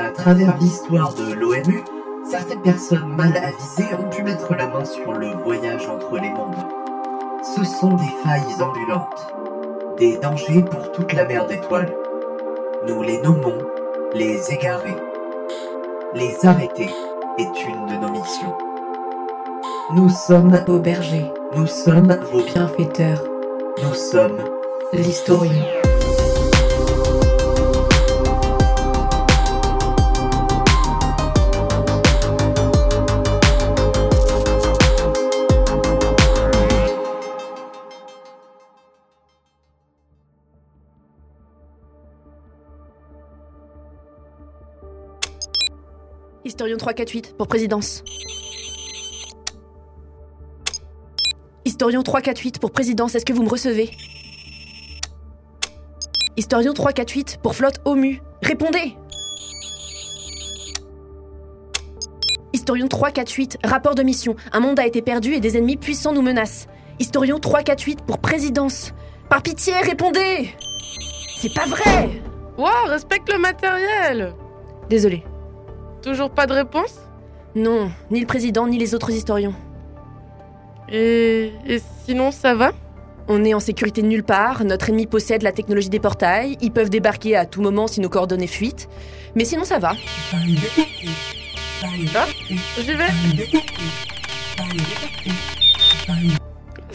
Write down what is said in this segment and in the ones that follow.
À travers l'histoire de l'OMU, certaines personnes mal avisées ont pu mettre la main sur le voyage entre les mondes. Ce sont des failles ambulantes, des dangers pour toute la mer d'étoiles. Nous les nommons les égarés. Les arrêter est une de nos missions. Nous sommes Vos bergers, nous sommes vos bienfaiteurs, nous sommes l'historien. Historion 348 pour présidence. Historion 348 pour présidence, est-ce que vous me recevez? Historion 348 pour flotte OMU, répondez Historion 348, rapport de mission. Un monde a été perdu et des ennemis puissants nous menacent. Historion 348 pour présidence. Par pitié, répondez C'est pas vrai Wow, respecte le matériel Désolé. Toujours pas de réponse? Non, ni le président ni les autres historiens. et... et sinon ça va? On est en sécurité nulle part, notre ennemi possède la technologie des portails, ils peuvent débarquer à tout moment si nos coordonnées fuitent. Mais sinon ça va. Ah, j'y vais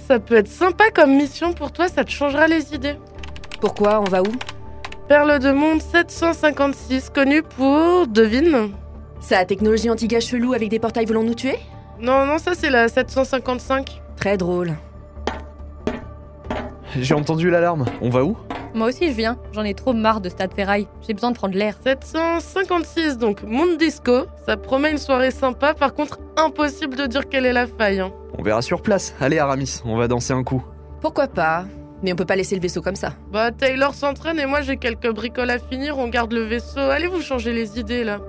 Ça peut être sympa comme mission pour toi, ça te changera les idées. Pourquoi? On va où? Perle de monde 756, connu pour... Devine Ça a technologie anti-gaz chelou avec des portails volant nous tuer Non, non, ça c'est la 755. Très drôle. J'ai entendu l'alarme. On va où? Moi aussi je viens, j'en ai trop marre de Stade Ferraille, j'ai besoin de prendre l'air. 756, donc Monde Disco. Ça promet une soirée sympa, par contre impossible de dire quelle est la faille. hein. On verra sur place. Allez Aramis, on va danser un coup. Pourquoi pas? Mais on peut pas laisser le vaisseau comme ça. Bah Taylor s'entraîne et moi j'ai quelques bricoles à finir, on garde le vaisseau. Allez vous changer les idées là.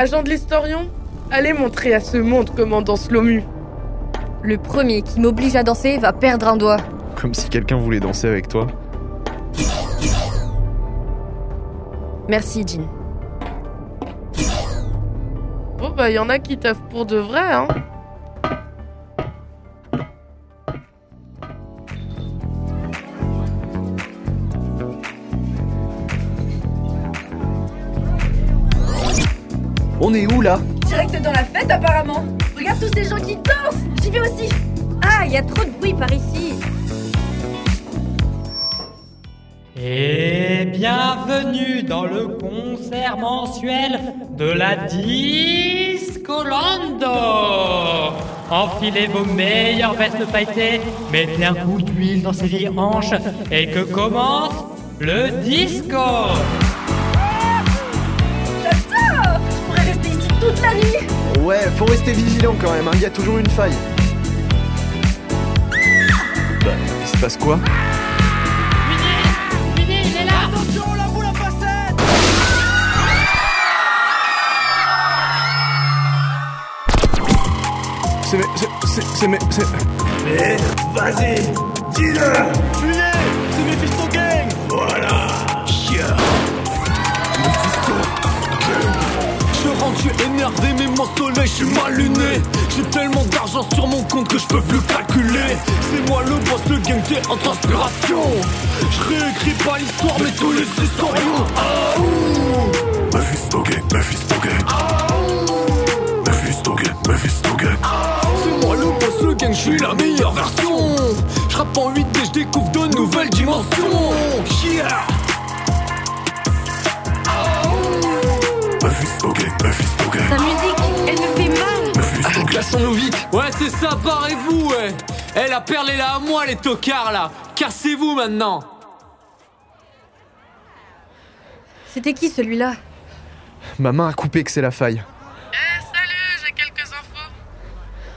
Agent de l'historion, allez montrer à ce monde comment danse l'OMU. Le premier qui m'oblige à danser va perdre un doigt. Comme si quelqu'un voulait danser avec toi. Merci, Jean. Bon bah y en a qui taffent pour de vrai hein. On est où là Direct dans la fête apparemment. Regarde tous ces gens qui dansent. J'y vais aussi. Ah, il y a trop de bruit par ici. Et bienvenue dans le concert mensuel de la Discolando Enfilez vos meilleures vestes pailletées, mettez un coup d'huile dans ces vieilles hanches et que commence le disco toute la nuit Ouais, faut rester vigilant quand même, il y a toujours une faille. Bah, il se passe quoi? C'est mes... c'est- c'est... c'est mes... c'est... Mais vas-y, dis-le. Fuyez. C'est Mephisto Gang Je rentre énervé mais mon soleil je suis mal luné. J'ai tellement d'argent sur mon compte que je peux plus calculer. C'est moi le boss, le gang t'es en transpiration. Je réécris pas l'histoire mais tous les historiens. Ah ouh. Mephisto Gang, Mephisto Gang Mephisto Gang, Mephisto Gang c'est moi le boss, le gang, je suis la meilleure version. Je en 8D, je découvre de nouvelles dimensions. Yeah Mephisto Gang, Ta musique, elle me fait mal. Gang Cassons-nous vite Ouais, c'est ça, barrez-vous, ouais Eh, la perle est là à moi, les tocards, là Cassez-vous, maintenant C'était qui celui-là? Ma main a coupé que c'est la faille. Eh salut, j'ai quelques infos.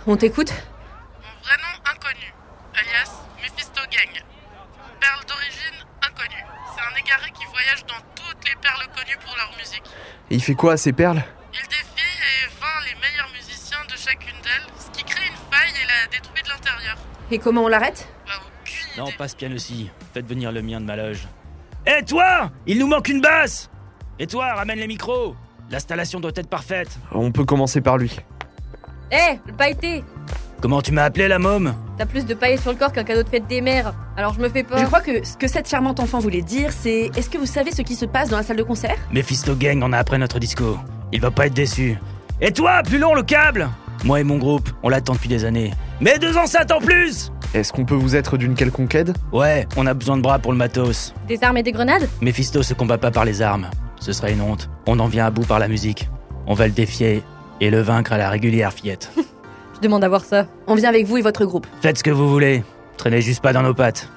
On t'écoute Mon vrai nom inconnu, alias Mephisto Gang. Perle d'origine inconnue. C'est un égaré qui voyage dans toutes les perles connues pour leur musique. Et il fait quoi à ces perles? Il défie et vainc les meilleurs musiciens de chacune d'elles, ce qui crée une faille et la détruit de l'intérieur. Et comment on l'arrête? Bah aucune Non, passe bien aussi. Faites venir le mien de ma loge. Eh toi Il nous manque une basse Et toi, ramène les micros L'installation doit être parfaite. On peut commencer par lui. Eh, le pailleté Comment tu m'as appelé la môme T'as plus de paillettes sur le corps qu'un cadeau de fête des mères. Alors je me fais pas. Je crois que ce que cette charmante enfant voulait dire, c'est est-ce que vous savez ce qui se passe dans la salle de concert? Mephisto Gang en a après notre disco. Il va pas être déçu. Et toi, plus long le câble? Moi et mon groupe, on l'attend depuis des années. Mais deux enceintes en plus Est-ce qu'on peut vous être d'une quelconque aide? Ouais, on a besoin de bras pour le matos. Des armes et des grenades? Mephisto se combat pas par les armes. Ce serait une honte. On en vient à bout par la musique. On va le défier et le vaincre à la régulière, fillette. Je demande à voir ça. On vient avec vous et votre groupe. Faites ce que vous voulez. Traînez juste pas dans nos pattes.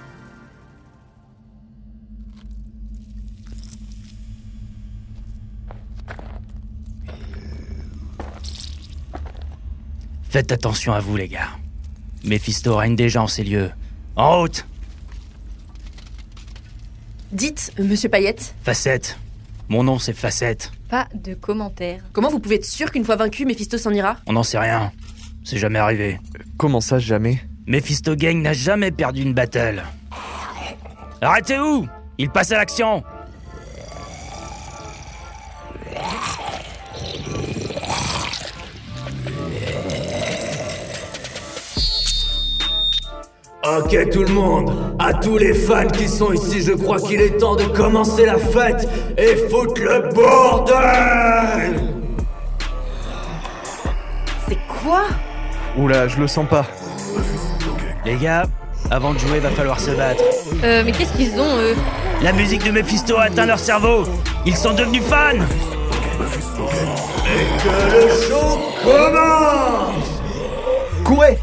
Faites attention à vous, les gars. Mephisto règne déjà en ces lieux. En route Dites, monsieur Payette, Facette. Mon nom, c'est Facette. Pas de commentaires. comment vous pouvez être sûr qu'une fois vaincu, Mephisto s'en ira? On n'en sait rien. C'est jamais arrivé. Comment ça, jamais? Mephisto Gang n'a jamais perdu une battle. Arrêtez où? Il passe à l'action. Ok tout le monde, à tous les fans qui sont ici, je crois qu'il est temps de commencer la fête et foutre le bordel Oula, je le sens pas. Les gars, avant de jouer, va falloir se battre. Euh, mais qu'est-ce qu'ils ont, eux La musique de Mephisto a atteint leur cerveau Ils sont devenus fans Que le show commence Courez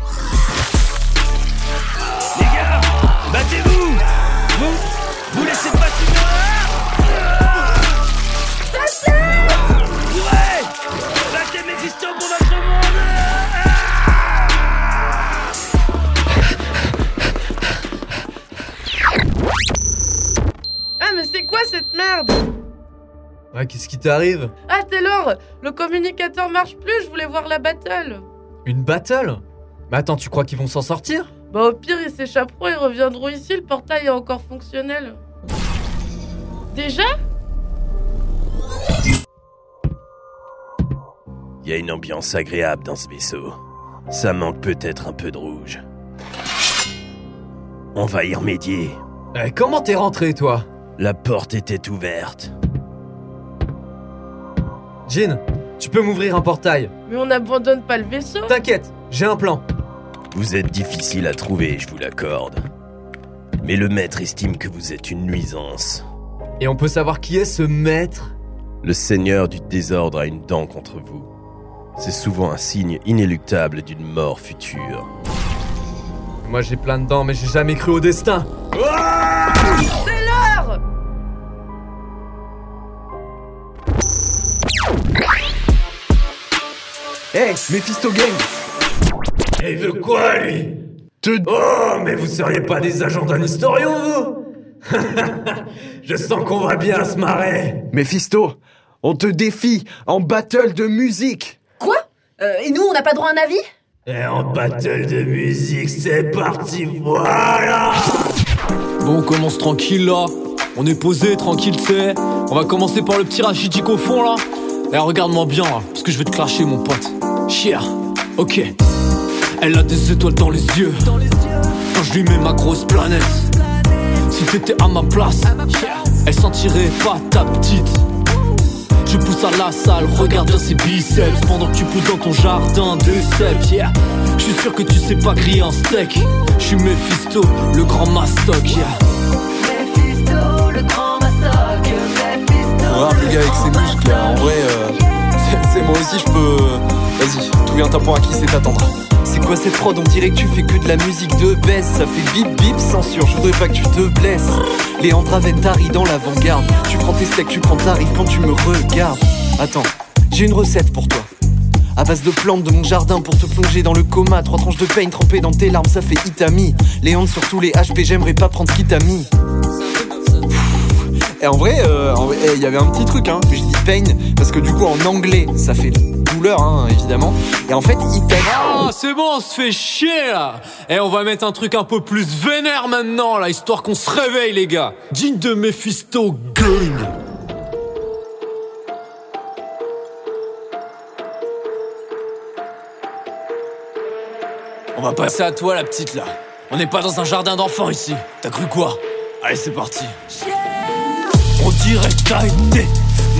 Ouais, qu'est-ce qui t'arrive? Ah, Taylor Le communicateur marche plus, je voulais voir la battle Une battle? Mais attends, tu crois qu'ils vont s'en sortir? Bah, au pire, ils s'échapperont et reviendront ici, le portail est encore fonctionnel. Déjà? Il y a une ambiance agréable dans ce vaisseau. Ça manque peut-être un peu de rouge. On va y remédier. Eh, comment t'es rentré, toi? La porte était ouverte. Jean, tu peux m'ouvrir un portail Mais on n'abandonne pas le vaisseau T'inquiète, j'ai un plan. Vous êtes difficile à trouver, je vous l'accorde. Mais le maître estime que vous êtes une nuisance. Et on peut savoir qui est ce maître? Le seigneur du désordre a une dent contre vous. C'est souvent un signe inéluctable d'une mort future. Moi j'ai plein de dents, mais j'ai jamais cru au destin. Taylor Hé, Mephisto Gang. Et il veut quoi, lui? Te... Oh, mais vous seriez pas des agents d'un historien, vous? Je sens qu'on va bien se marrer. Mephisto, on te défie en battle de musique. Quoi? Euh, Et nous, on n'a pas droit à un avis? Et en battle de musique, c'est parti, voilà. Bon, on commence tranquille là. On est posé, tranquille, tu sais. On va commencer par le petit rachitique au fond là. Eh, regarde-moi bien là, parce que je vais te clasher, mon pote. Chier. Ok. Elle a des étoiles dans les yeux. Quand je lui mets ma grosse planète. Si t'étais à ma place, elle sentirait pas ta petite. Je pousse à la salle, regarde bien ses biceps Pendant que tu pousses dans ton jardin de cèpes yeah. Je suis sûr que tu sais pas griller un steak Je suis Mephisto, le grand mastoc yeah. Rap le gars avec ses muscles en vrai, euh, c'est- moi aussi je peux. Vas-y, tout vient un point à qui c'est t'attendre. C'est quoi cette prod? On dirait que tu fais que de la musique de baisse. Ça fait bip bip, censure. Je voudrais pas que tu te blesses. Léandre Aventari dans l'avant-garde. Tu prends tes steaks, tu prends ta quand tu me regardes. Attends, j'ai une recette pour toi. À base de plantes de mon jardin pour te plonger dans le coma. Trois tranches de pain trempées dans tes larmes, ça fait Itami. Léandre sur tous les HP, j'aimerais pas prendre ce. Et en vrai, euh, eh, il y avait un petit truc, hein. Je dis pain parce que du coup en anglais ça fait douleur, hein, évidemment. Et en fait, il. Ah, c'est bon, on se fait chier là Et on va mettre un truc un peu plus vénère maintenant là, histoire qu'on se réveille les gars Digne de Mephisto Gun On va passer à toi la petite là. On n'est pas dans un jardin d'enfants ici. T'as cru quoi? Allez c'est parti. Que t'as été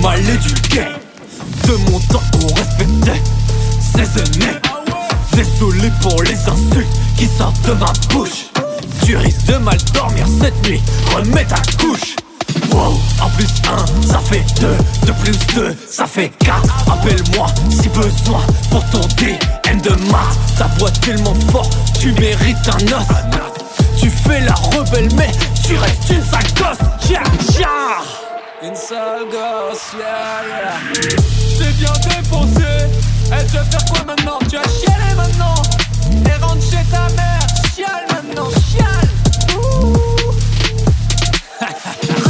mal éduqué. De mon temps on respectait ses aînés. Désolé pour les insultes qui sortent de ma bouche. Tu risques de mal dormir cette nuit. Remets ta couche. Wow, en plus 1, ça fait 2, 2 plus 2, ça fait 4 Appelle-moi si besoin pour ton DM de maths Ta boîte tellement fort, tu mérites un os Tu fais la rebelle mais tu restes une sale gosse yeah, yeah. Une sale gosse, yeah, yeah T'es bien défoncé, et tu vas faire quoi maintenant? Tu vas chialer maintenant Et rentre chez ta mère, chiale maintenant, chiale Ouh.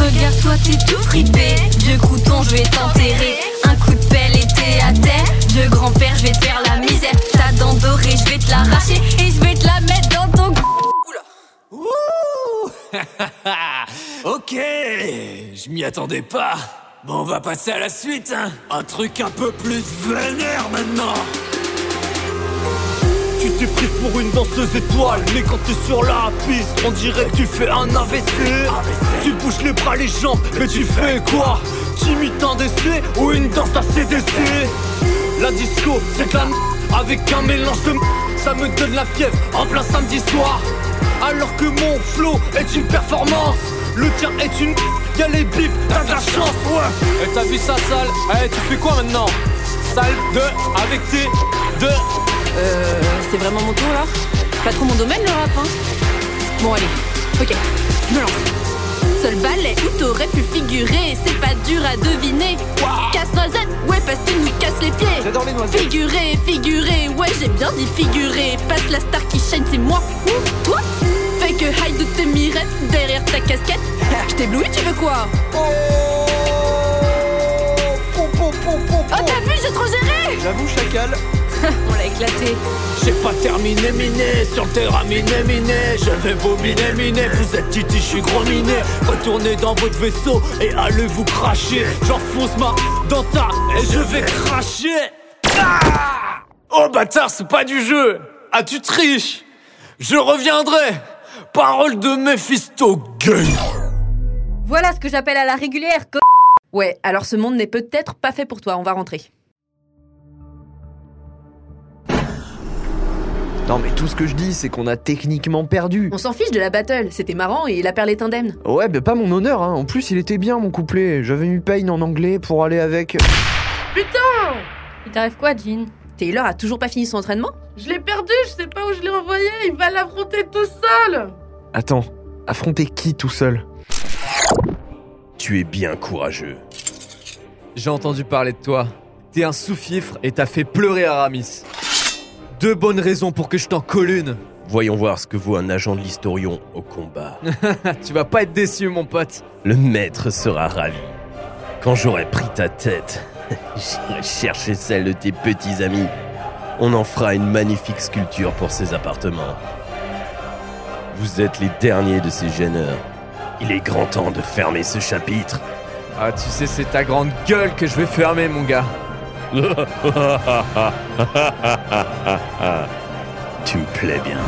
Regarde-toi, t'es tout fripé. Vieux crouton, je vais t'enterrer. Un coup de pelle et t'es à terre. Vieux grand-père, je vais te faire la m'y attendais pas. Bon, on va passer à la suite, hein. Un truc un peu plus vénère maintenant. Tu t'es pris pour une danseuse étoile, mais quand t'es sur la piste, on dirait que tu fais un AVC. Tu bouges les bras, les jambes, mais tu fais quoi? Tu imites un décès ou une danse à CDC La disco, c'est de la m- avec un mélange de m- ça me donne la fièvre en plein samedi soir. Alors que mon flow est une performance, le tien est une Y'a les bips, t'as de la chance, ouais. Et t'as vu ça, sale Eh, tu fais quoi maintenant Salle de avec tes deux. Euh, c'est vraiment mon tour là C'est Pas trop mon domaine le rap, hein Bon allez, ok, je me lance. Seul ballet où t'aurais pu figurer, c'est pas dur à deviner. Casse noisette, ouais, passe une lui casse les pieds. J'adore les noisettes. Figurer, figurer, ouais, j'ai bien dit figurer. Passe la star qui shine, c'est moi. Ouh, toi que high de tes mirettes derrière ta casquette. Je t'éblouis, tu veux quoi? Oh, t'as vu, j'ai trop géré! J'avoue, chacal. On l'a éclaté. J'ai pas terminé miné, sur le terrain miné miné. Je vais vous miner miner, vous êtes titi, je suis gros miné. Retournez dans votre vaisseau et allez vous cracher. J'enfonce ma dans ta et je vais cracher. Ah! Oh bâtard, c'est pas du jeu. Ah tu triches. Je reviendrai Parole de Mephisto Gun Voilà ce que j'appelle à la régulière. co- Ouais, alors ce monde n'est peut-être pas fait pour toi, on va rentrer. Non mais tout ce que je dis, c'est qu'on a techniquement perdu. On s'en fiche de la battle, c'était marrant et la perle est indemne. Ouais, mais pas mon honneur, hein. En plus, il était bien mon couplet. J'avais mis Pain en anglais pour aller avec. Putain Il t'arrive quoi, Jean? Taylor a toujours pas fini son entraînement? Je l'ai perdu, je sais pas où je l'ai envoyé, il va l'affronter tout seul Attends, affronter qui tout seul? Tu es bien courageux. J'ai entendu parler de toi. T'es un sous-fifre et t'as fait pleurer Aramis. Deux bonnes raisons pour que je t'en colle une. Voyons voir ce que vaut un agent de l'historion au combat. tu vas pas être déçu, mon pote. Le maître sera ravi. Quand j'aurai pris ta tête, j'irai chercher celle de tes petits amis. On en fera une magnifique sculpture pour ses appartements. Vous êtes les derniers de ces gêneurs. Il est grand temps de fermer ce chapitre. Ah, tu sais, c'est ta grande gueule que je vais fermer, mon gars. tu me plais bien.